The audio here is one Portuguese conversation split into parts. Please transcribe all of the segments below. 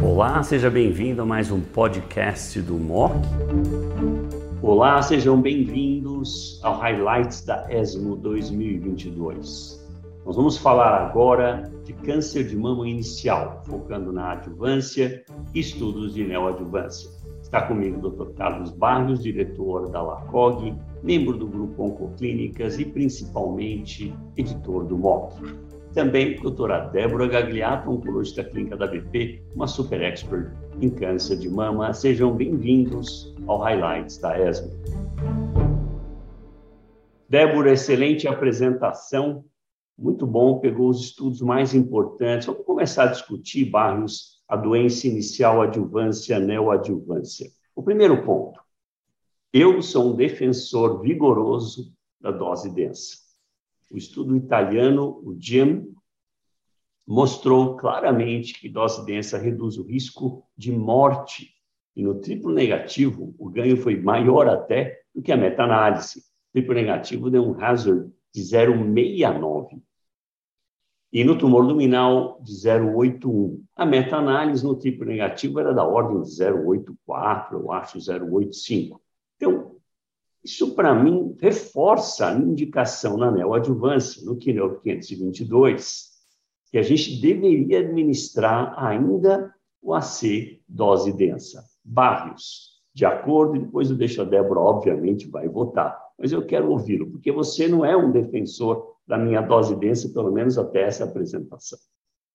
Olá, seja bem-vindo a mais um podcast do MOC. Olá, sejam bem-vindos ao Highlights da ESMO 2022. Nós vamos falar agora de câncer de mama inicial, focando na adjuvância e estudos de neoadjuvância. Está comigo o Dr. Carlos Barros, diretor da LACOG, membro do grupo Oncoclínicas e principalmente editor do MOC. Também doutora Débora Gagliato, oncologista clínica da BP, uma super expert em câncer de mama. Sejam bem-vindos ao Highlights da ESMO. Débora, excelente apresentação, muito bom, pegou os estudos mais importantes. Vamos começar a discutir, Barros, a doença inicial, adjuvância, neoadjuvância. O primeiro ponto, eu sou um defensor vigoroso da dose densa. O estudo italiano, o GIM, mostrou claramente que dose densa reduz o risco de morte. E no triplo negativo, o ganho foi maior até do que a meta-análise. Triplo negativo deu um hazard de 0,69. E no tumor luminal, de 0,81. A meta-análise no triplo negativo era da ordem de 0,84, eu acho, 0,85. Então, isso para mim reforça a indicação na neoadjuvância, no Keynote 522, que a gente deveria administrar ainda o AC dose densa. Barrios, de acordo, e depois eu deixo a Débora, obviamente, vai votar, mas eu quero ouvi-lo, porque você não é um defensor da minha dose densa, pelo menos até essa apresentação.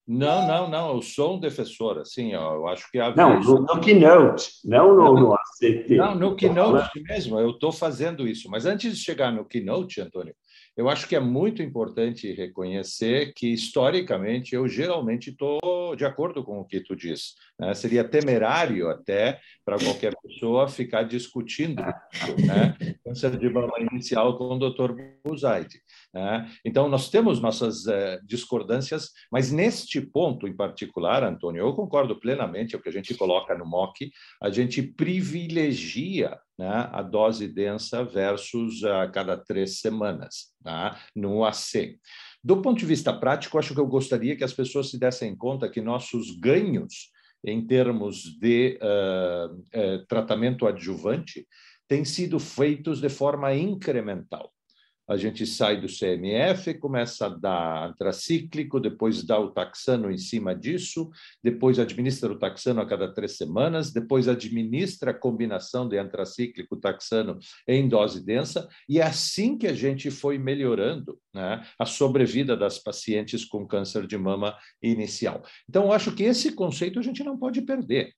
Não, não, não, eu sou um defensor, assim, ó, eu acho que... A não, no, no Keynote, não no, no ACT. Não, no Keynote mesmo, eu estou fazendo isso, mas antes de chegar no Keynote, Antônio, eu acho que é muito importante reconhecer que, historicamente, eu geralmente estou de acordo com o que tu diz. Né? Seria temerário até para qualquer pessoa ficar discutindo né? câncer de mama inicial com o Dr. Buzaide. Né? Então, nós temos nossas eh, discordâncias, mas neste ponto em particular, Antônio, eu concordo plenamente, é o que a gente coloca no MOC, a gente privilegia né, a dose densa versus a cada três semanas tá, no AC. Do ponto de vista prático, acho que eu gostaria que as pessoas se dessem conta que nossos ganhos em termos de uh, uh, tratamento adjuvante têm sido feitos de forma incremental a gente sai do CMF, começa a dar antracíclico, depois dá o taxano em cima disso, depois administra o taxano a cada três semanas, depois administra a combinação de antracíclico taxano em dose densa, e é assim que a gente foi melhorando né, a sobrevida das pacientes com câncer de mama inicial. Então, acho que esse conceito a gente não pode perder.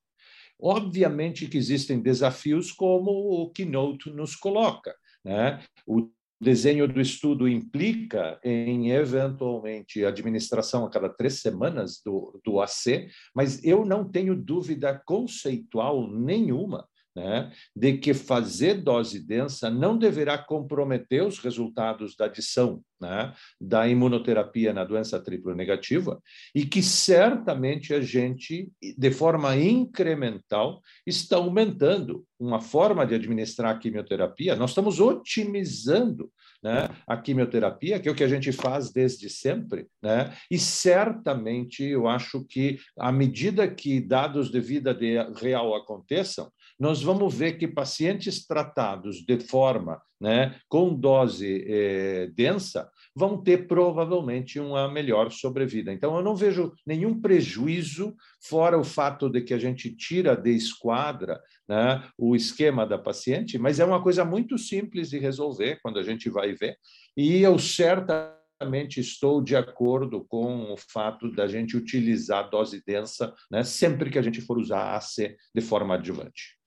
Obviamente que existem desafios como o Keynote nos coloca. Né? O desenho do estudo implica em, eventualmente, administração a cada três semanas do, do AC, mas eu não tenho dúvida conceitual nenhuma né, de que fazer dose densa não deverá comprometer os resultados da adição né, da imunoterapia na doença triplo negativa e que certamente a gente, de forma incremental, está aumentando uma forma de administrar a quimioterapia. Nós estamos otimizando né, a quimioterapia, que é o que a gente faz desde sempre, né, e certamente eu acho que, à medida que dados de vida de real aconteçam, nós vamos ver que pacientes tratados de forma, né, com dose eh, densa, vão ter provavelmente uma melhor sobrevida. Então, eu não vejo nenhum prejuízo, fora o fato de que a gente tira de esquadra né, o esquema da paciente, mas é uma coisa muito simples de resolver quando a gente vai ver. E eu certamente estou de acordo com o fato da gente utilizar dose densa né, sempre que a gente for usar AC de forma adjuvante.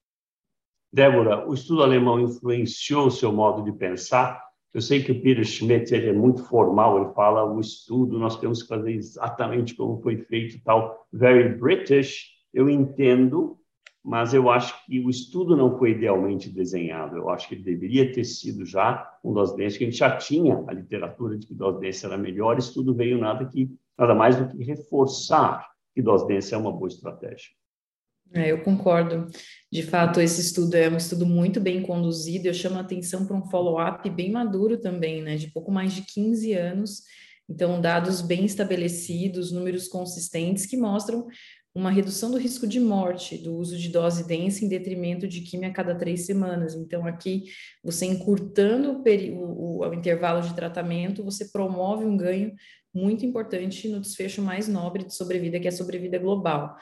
Débora, o estudo alemão influenciou o seu modo de pensar? Eu sei que o Peter Schmidt é muito formal, ele fala o estudo, nós temos que fazer exatamente como foi feito tal, very British. Eu entendo, mas eu acho que o estudo não foi idealmente desenhado. Eu acho que ele deveria ter sido já um dose densa, que a gente já tinha a literatura de que dose densa era melhor, o estudo veio nada, que, nada mais do que reforçar que dose densa é uma boa estratégia. É, eu concordo. De fato, esse estudo é um estudo muito bem conduzido. Eu chamo a atenção para um follow-up bem maduro também, né? De pouco mais de 15 anos, Então, dados bem estabelecidos, números consistentes que mostram uma redução do risco de morte do uso de dose densa em detrimento de quimio a cada três semanas. Então, aqui, você encurtando o, o, o intervalo de tratamento, você promove um ganho muito importante no desfecho mais nobre de sobrevida, que é a sobrevida global.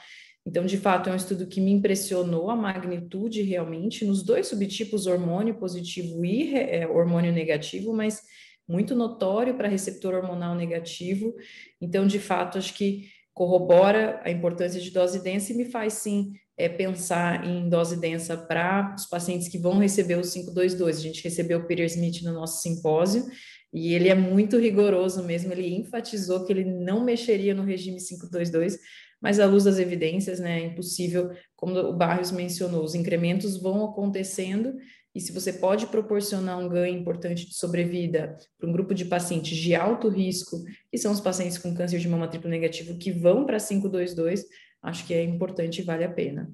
Então, de fato, é um estudo que me impressionou a magnitude realmente nos dois subtipos hormônio positivo e é, hormônio negativo, mas muito notório para receptor hormonal negativo. Então, de fato, acho que corrobora a importância de dose densa e me faz sim é, pensar em dose densa para os pacientes que vão receber o 522. A gente recebeu o Peter Smith no nosso simpósio e ele é muito rigoroso mesmo, ele enfatizou que ele não mexeria no regime 522, mas à luz das evidências, né, é impossível, como o Barrios mencionou, os incrementos vão acontecendo e se você pode proporcionar um ganho importante de sobrevida para um grupo de pacientes de alto risco, que são os pacientes com câncer de mama triplo negativo que vão para 522, acho que é importante e vale a pena.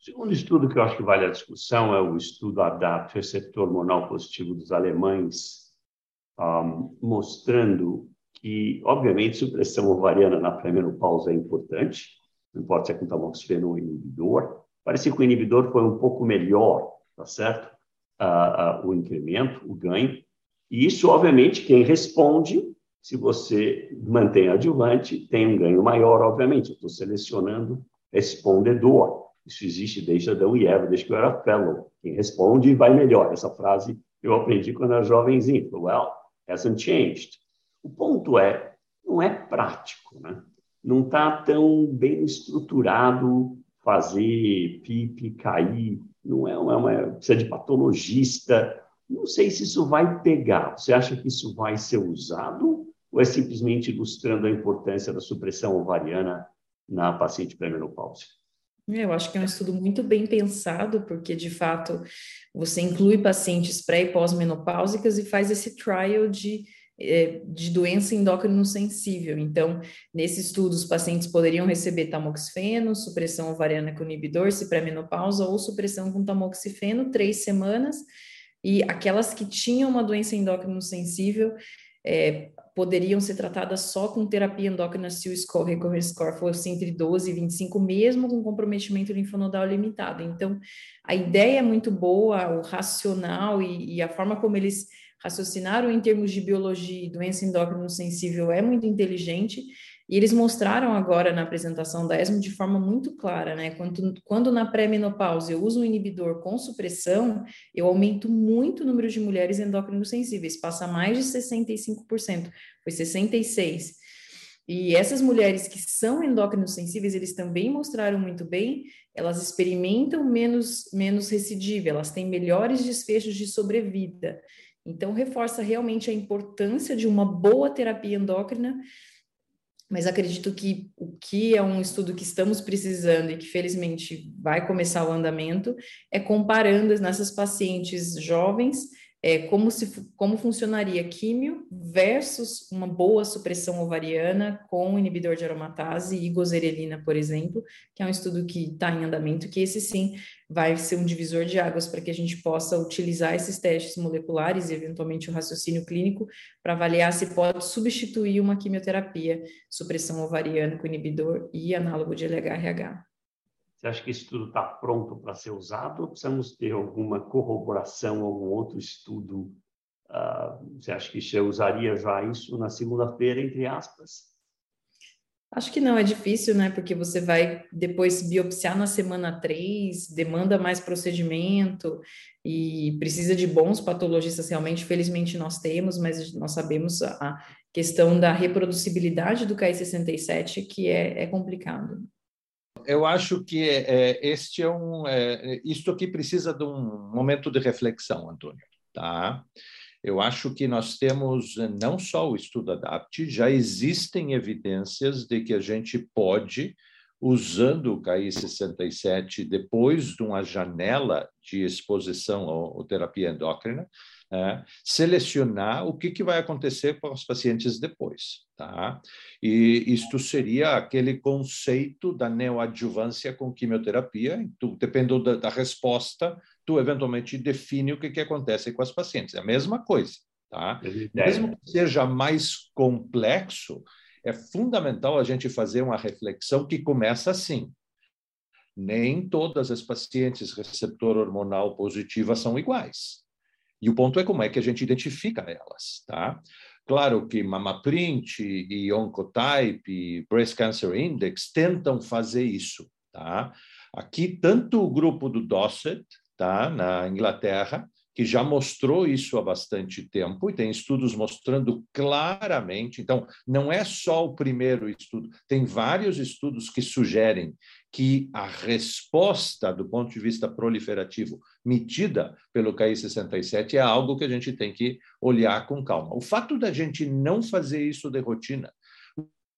O segundo estudo que eu acho que vale a discussão é o estudo ADAPT, receptor hormonal positivo dos alemães, um, mostrando que, obviamente, supressão ovariana na pré-menopausa é importante, não importa se é com tamoxifeno ou inibidor. Parece que o inibidor foi um pouco melhor tá certo? Ah, o incremento, o ganho. E isso, obviamente, quem responde, se você mantém adjuvante, tem um ganho maior, obviamente. Eu estou selecionando respondedor. Isso existe desde Adão e Eva, desde que eu era fellow. Quem responde vai melhor. Essa frase eu aprendi quando era jovenzinho. Well, hasn't changed. O ponto é, não é prático, né? Não está tão bem estruturado fazer PIP cair não é uma, uma precisa de patologista. Não sei se isso vai pegar. Você acha que isso vai ser usado ou é simplesmente ilustrando a importância da supressão ovariana na paciente pré-menopausa? Eu acho que é um estudo muito bem pensado, porque de fato você inclui pacientes pré e pós-menopáusicas e faz esse trial de é, de doença endócrino sensível. Então, nesse estudo, os pacientes poderiam receber tamoxifeno, supressão ovariana com inibidor, se pré-menopausa, ou supressão com tamoxifeno, três semanas, e aquelas que tinham uma doença endócrino sensível é, poderiam ser tratadas só com terapia endócrina se o score, recurrence score fosse entre 12 e 25, mesmo com comprometimento linfonodal limitado. Então, a ideia é muito boa, o racional e, e a forma como eles raciocinaram em termos de biologia e doença endócrino sensível é muito inteligente, e eles mostraram agora na apresentação da ESMO de forma muito clara, né? Quando, quando na pré-menopausa eu uso um inibidor com supressão, eu aumento muito o número de mulheres endócrino sensíveis, passa mais de 65%, foi 66%. E essas mulheres que são endócrinos sensíveis, eles também mostraram muito bem, elas experimentam menos, menos recidiva, elas têm melhores desfechos de sobrevida. Então, reforça realmente a importância de uma boa terapia endócrina, mas acredito que o que é um estudo que estamos precisando e que felizmente vai começar o andamento é comparando nessas pacientes jovens é, como, se, como funcionaria químio versus uma boa supressão ovariana com inibidor de aromatase e gozerelina, por exemplo, que é um estudo que está em andamento, que esse sim vai ser um divisor de águas para que a gente possa utilizar esses testes moleculares e eventualmente o raciocínio clínico para avaliar se pode substituir uma quimioterapia, supressão ovariana com inibidor e análogo de LHRH. Você acha que isso tudo está pronto para ser usado ou precisamos ter alguma corroboração, algum outro estudo? Uh, você acha que você usaria já isso na segunda-feira, entre aspas? Acho que não, é difícil, né? Porque você vai depois biopsiar na semana 3, demanda mais procedimento e precisa de bons patologistas realmente. Felizmente nós temos, mas nós sabemos a questão da reproducibilidade do KI67 que é, é complicado eu acho que é, este é um, é, isto aqui precisa de um momento de reflexão, Antônio. Tá? Eu acho que nós temos não só o estudo ADAPT, já existem evidências de que a gente pode, usando o KI67 depois de uma janela de exposição à terapia endócrina, é, selecionar o que, que vai acontecer com os pacientes depois. Tá? E isto seria aquele conceito da neoadjuvância com quimioterapia, tu, dependendo da, da resposta, tu eventualmente define o que, que acontece com as pacientes. É a mesma coisa. Tá? Tá? Mesmo que seja mais complexo, é fundamental a gente fazer uma reflexão que começa assim. Nem todas as pacientes receptor hormonal positiva são iguais. E o ponto é como é que a gente identifica elas, tá? Claro que MamaPrint e Oncotype e Breast Cancer Index tentam fazer isso, tá? Aqui, tanto o grupo do Dorset, tá, na Inglaterra, que já mostrou isso há bastante tempo e tem estudos mostrando claramente. Então, não é só o primeiro estudo, tem vários estudos que sugerem que a resposta do ponto de vista proliferativo medida pelo KI67 é algo que a gente tem que olhar com calma. O fato da gente não fazer isso de rotina,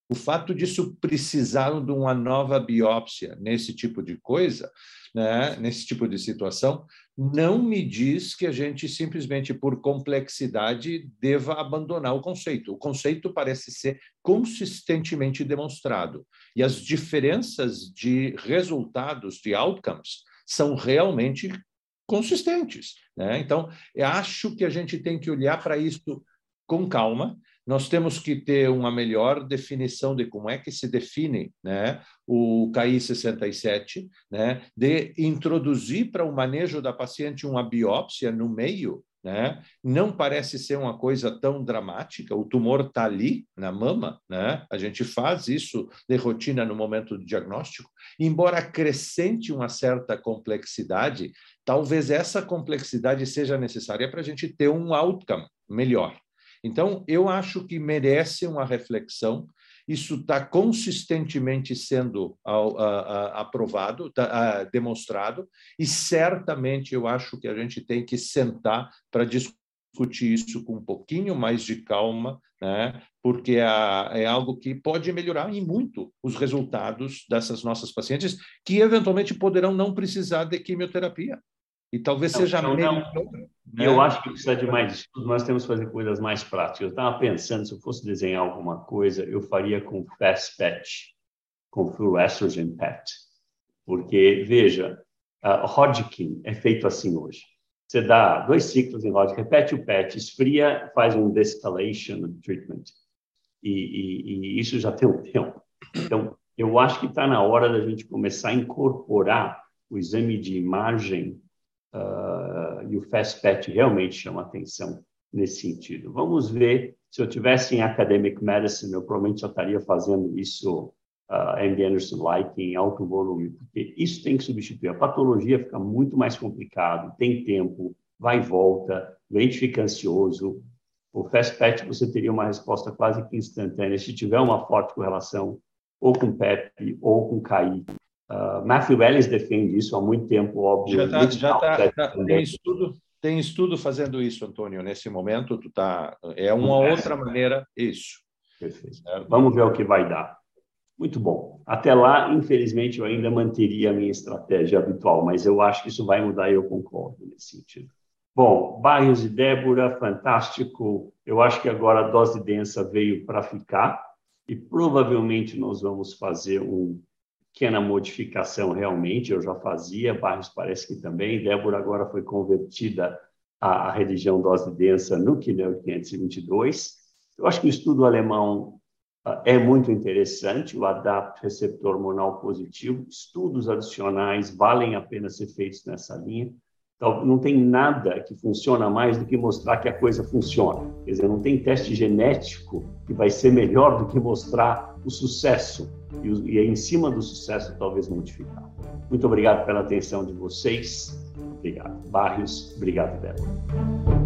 o fato disso precisar de uma nova biópsia nesse tipo de coisa, né, nesse tipo de situação, não me diz que a gente simplesmente por complexidade deva abandonar o conceito. O conceito parece ser consistentemente demonstrado e as diferenças de resultados, de outcomes, são realmente consistentes. Né? Então, acho que a gente tem que olhar para isso com calma nós temos que ter uma melhor definição de como é que se define né, o KI 67, né, de introduzir para o manejo da paciente uma biópsia no meio. Né? Não parece ser uma coisa tão dramática, o tumor está ali na mama, né? a gente faz isso de rotina no momento do diagnóstico, embora acrescente uma certa complexidade, talvez essa complexidade seja necessária para a gente ter um outcome melhor. Então, eu acho que merece uma reflexão. Isso está consistentemente sendo aprovado, tá, demonstrado, e certamente eu acho que a gente tem que sentar para discutir isso com um pouquinho mais de calma, né? porque é, algo que pode melhorar em muito os resultados dessas nossas pacientes, que eventualmente poderão não precisar de quimioterapia. E talvez não, seja não, melhor. Né? Eu acho que precisa de mais estudo, nós temos que fazer coisas mais práticas. Eu estava pensando, se eu fosse desenhar alguma coisa, eu faria com fast patch, com fluorestrogen PET. Porque, veja, Hodgkin é feito assim hoje. Você dá dois ciclos em Hodgkin, repete o PET, esfria, faz um descalation treatment. E, e, e isso já tem um tempo. Então, eu acho que está na hora da gente começar a incorporar o exame de imagem uh, e o FastPet realmente chama atenção nesse sentido. Vamos ver, se eu tivesse em Academic Medicine, eu provavelmente já estaria fazendo isso, uh, MD Anderson-like, em alto volume, porque isso tem que substituir. A patologia fica muito mais complicado, tem tempo, vai e volta, o doente fica ansioso. O FastPet você teria uma resposta quase que instantânea se tiver uma forte correlação ou com PEP ou com KI. Uh, Matthew Ellis defende isso há muito tempo, óbvio. Já, tá, já tá, tá, tem estudo, tem estudo fazendo isso, Antônio. Nesse momento, tu tá, é uma outra maneira isso. Perfeito. Vamos ver o que vai dar. Muito bom. Até lá, infelizmente, eu ainda manteria a minha estratégia habitual, mas eu acho que isso vai mudar e eu concordo nesse sentido. Bom, Barrios e Débora, fantástico. Eu acho que agora a dose densa veio para ficar e provavelmente nós vamos fazer um pequena modificação realmente, eu já fazia, Barros parece que também, Débora agora foi convertida à, à religião dose densa no Kinel 522. Eu acho que o estudo alemão uh, é muito interessante, o ADAPT receptor hormonal positivo, estudos adicionais valem a pena ser feitos nessa linha. Então, não tem nada que funciona mais do que mostrar que a coisa funciona. Quer dizer, não tem teste genético que vai ser melhor do que mostrar o sucesso e, e em cima do sucesso talvez modificar. Muito obrigado pela atenção de vocês. Obrigado. Barrios, obrigado, Débora.